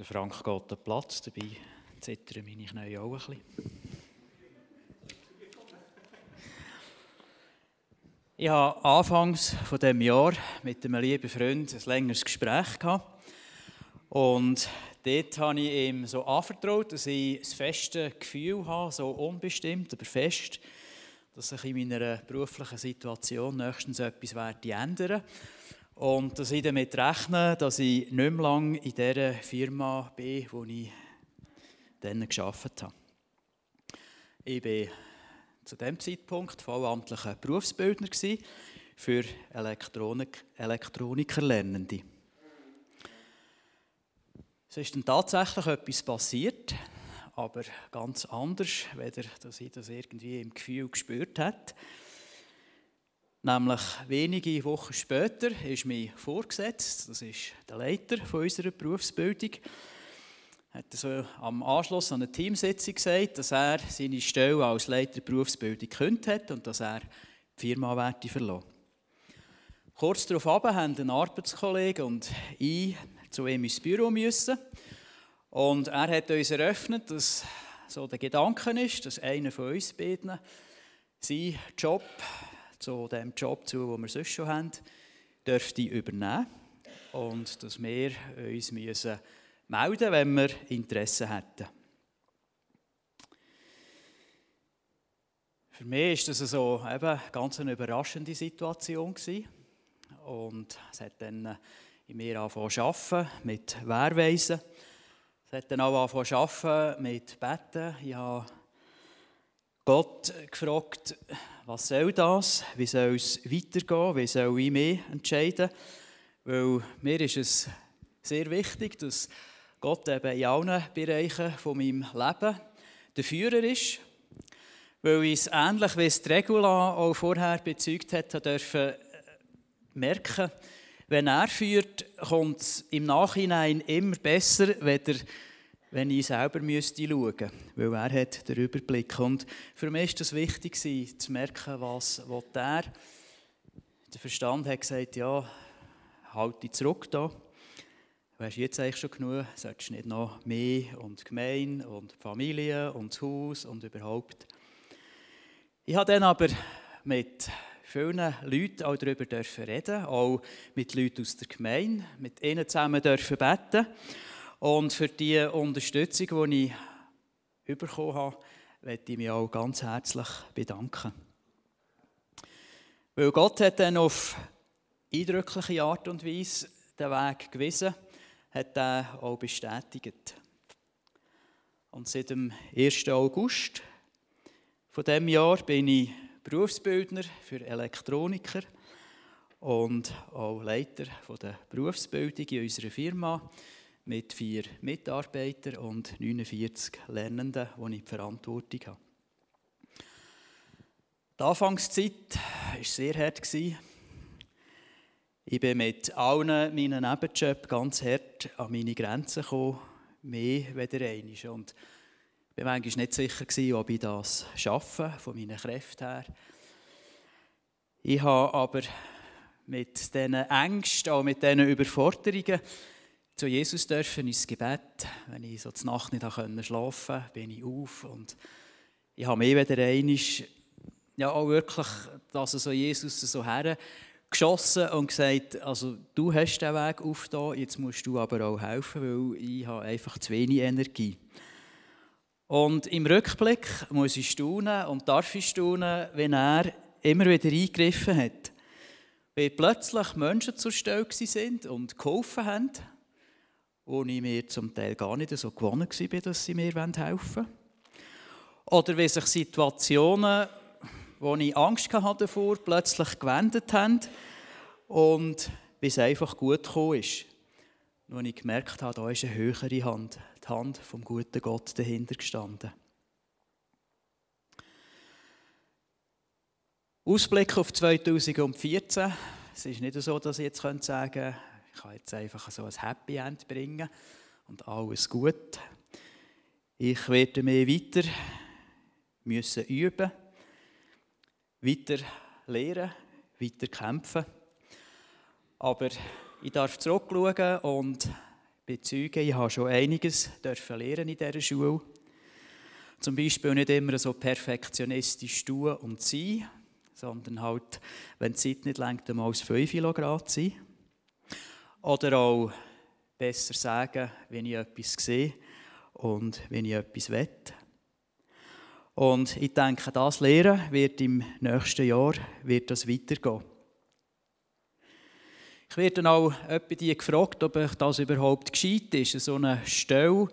Der Frank geht den Platz, dabei zittern meine Knie auch ein bisschen. Ich habe anfangs dem Jahr mit einem lieben Freund ein längeres Gespräch gehabt. Und dort habe ich ihm so anvertraut, dass ich das feste Gefühl habe, so unbestimmt, aber fest, dass sich in meiner beruflichen Situation nächstens etwas werde ändern und dass ich damit rechne, dass ich nicht mehr lange in der Firma bin, wo ich dann gearbeitet habe. Ich war zu dem Zeitpunkt vollamtlicher Berufsbildner für Elektronik Elektronikerlernende. Es ist dann tatsächlich etwas passiert, aber ganz anders, weder dass ich das irgendwie im Gefühl gespürt habe. Nämlich wenige Wochen später ist mir vorgesetzt, das ist der Leiter von unserer Berufsbildung, hat so am Anschluss an eine Teamsitzung gesagt, dass er seine Stelle als Leiter Berufsbildung gekündigt hat und dass er die Firma werde verlassen. Kurz darauf haben ein Arbeitskollege und ich zu ihm ins Büro müssen. Und er hat uns eröffnet, dass so der Gedanke ist, dass einer von uns beiden seinen Job zu dem Job zu, den wir sonst schon haben, dürfte übernehmen und dass wir uns müssen melden wenn wir Interesse hätten. Für mich war das so eben ganz eine überraschende Situation gewesen. und es hat dann in mir angefangen zu arbeiten mit Wehrweisen. Es hat dann auch angefangen zu arbeiten mit Betten. Ich habe Gott gefragt, was soll das? Wie soll es weitergehen? Wie soll ich mich entscheiden? Weil mir ist es sehr wichtig, dass Gott eben in allen Bereichen von meinem Leben der Führer ist. Weil ich es ähnlich wie es die Regula auch vorher bezeugt hat, dürfen merken, wenn er führt, kommt es im Nachhinein immer besser, weder wenn ich selber müsste schauen müsste, weil er hat den Überblick. Und für mich war es wichtig, zu merken, was er Der Verstand hat gesagt, ja, halte zurück da. Du hast jetzt eigentlich schon genug, solltest nicht noch mehr und Gemein und Familie und das Haus und überhaupt. Ich habe dann aber mit vielen Leuten auch darüber reden, auch mit Leuten aus der Gemeinde, mit ihnen zusammen dürfen beten. Und für die Unterstützung, die ich bekommen habe, möchte ich mich auch ganz herzlich bedanken. Weil Gott hat dann auf eindrückliche Art und Weise den Weg gewiesen, hat er auch bestätigt. Und seit dem 1. August von dem Jahr bin ich Berufsbildner für Elektroniker und auch Leiter der Berufsbildung in unserer Firma mit vier Mitarbeitern und 49 Lernenden, die ich die Verantwortung habe. Die Anfangszeit war sehr hart. Ich bin mit allen meinen Nebenjobs ganz hart an meine Grenzen gekommen, mehr als einmal. Und ich war manchmal nicht sicher, ob ich das schaffe, von meinen Kräften her. Ich habe aber mit diesen Ängsten, auch mit diesen Überforderungen, zu Jesus dürfen ins Gebet. Wenn ich so die Nacht nicht schlafen konnte, bin ich auf und ich habe mir wieder einmal, ja auch wirklich, dass so Jesus so her geschossen und gesagt, also du hast den Weg auf da, jetzt musst du aber auch helfen, weil ich habe einfach zu wenig Energie. Und im Rückblick muss ich staunen und darf ich staunen, wenn er immer wieder eingegriffen hat. Weil plötzlich Menschen zur Stelle sind und geholfen haben wo ich mir zum Teil gar nicht so gewonnen war, dass sie mir helfen wollen. Oder wie sich Situationen, wo ich Angst hatte davor, plötzlich gewendet haben und wie es einfach gut gekommen ist. Nur ich gemerkt habe, da ist eine höhere Hand, die Hand vom guten Gott dahinter gestanden. Ausblick auf 2014. Es ist nicht so, dass ich jetzt sagen könnte, ich kann jetzt einfach so ein Happy End bringen und alles gut. Ich werde mich weiter müssen üben, weiter lernen, weiter kämpfen. Aber ich darf zurückschauen und bezeugen, ich habe schon einiges lernen in dieser Schule. Zum Beispiel nicht immer so perfektionistisch tun und sein, sondern halt, wenn die Zeit nicht längt, mal als 5 Grad sein. Oder auch besser sagen, wenn ich etwas sehe und wenn ich etwas will. Und ich denke, das Lehren wird im nächsten Jahr wird das weitergehen. Ich werde auch die gefragt, ob das überhaupt gescheit ist, so eine Stelle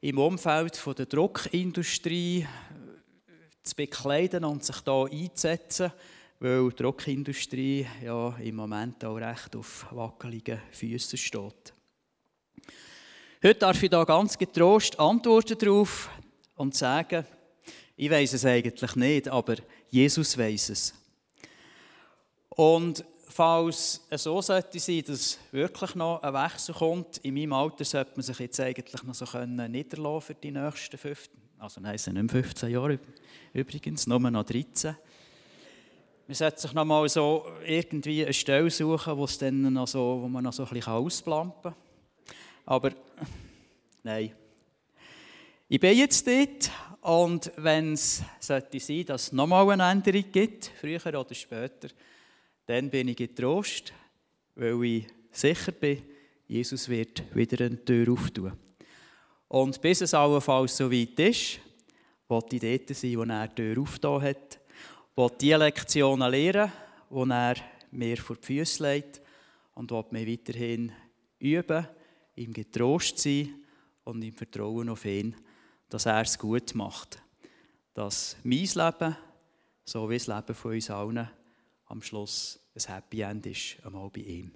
im Umfeld der Druckindustrie zu bekleiden und sich da einzusetzen, weil die Druckindustrie ja im Moment auch recht auf wackeligen Füßen steht. Heute darf ich da ganz getrost antworten darauf und sagen, ich weiß es eigentlich nicht, aber Jesus weiß es. Und falls es so sollte sein, dass wirklich noch ein Wechsel kommt, in meinem Alter sollte man sich jetzt eigentlich noch so können niederlassen für die nächsten 15, also nein, es sind nicht 15 Jahre übrigens, nur noch 13. Man sollte sich noch mal so irgendwie eine Stelle suchen, wo, dann noch so, wo man noch so ein bisschen ausplampen kann. Aber nein. Ich bin jetzt dort und wenn es sollte sein, dass es nochmal eine Änderung gibt, früher oder später, dann bin ich getrost, weil ich sicher bin, Jesus wird wieder eine Tür auftun. Und bis es allenfalls so weit ist, wollte ich dort sein, wo er die Tür aufgetan hat, wollte die Lektionen lernen, die er mir vor die Füße legt und wollte mich weiterhin üben, ihm getrost sein und im Vertrauen auf ihn, dass er es gut macht. Dass mein Leben, so wie das Leben von uns allen, am Schluss ein Happy End ist, einmal bei ihm.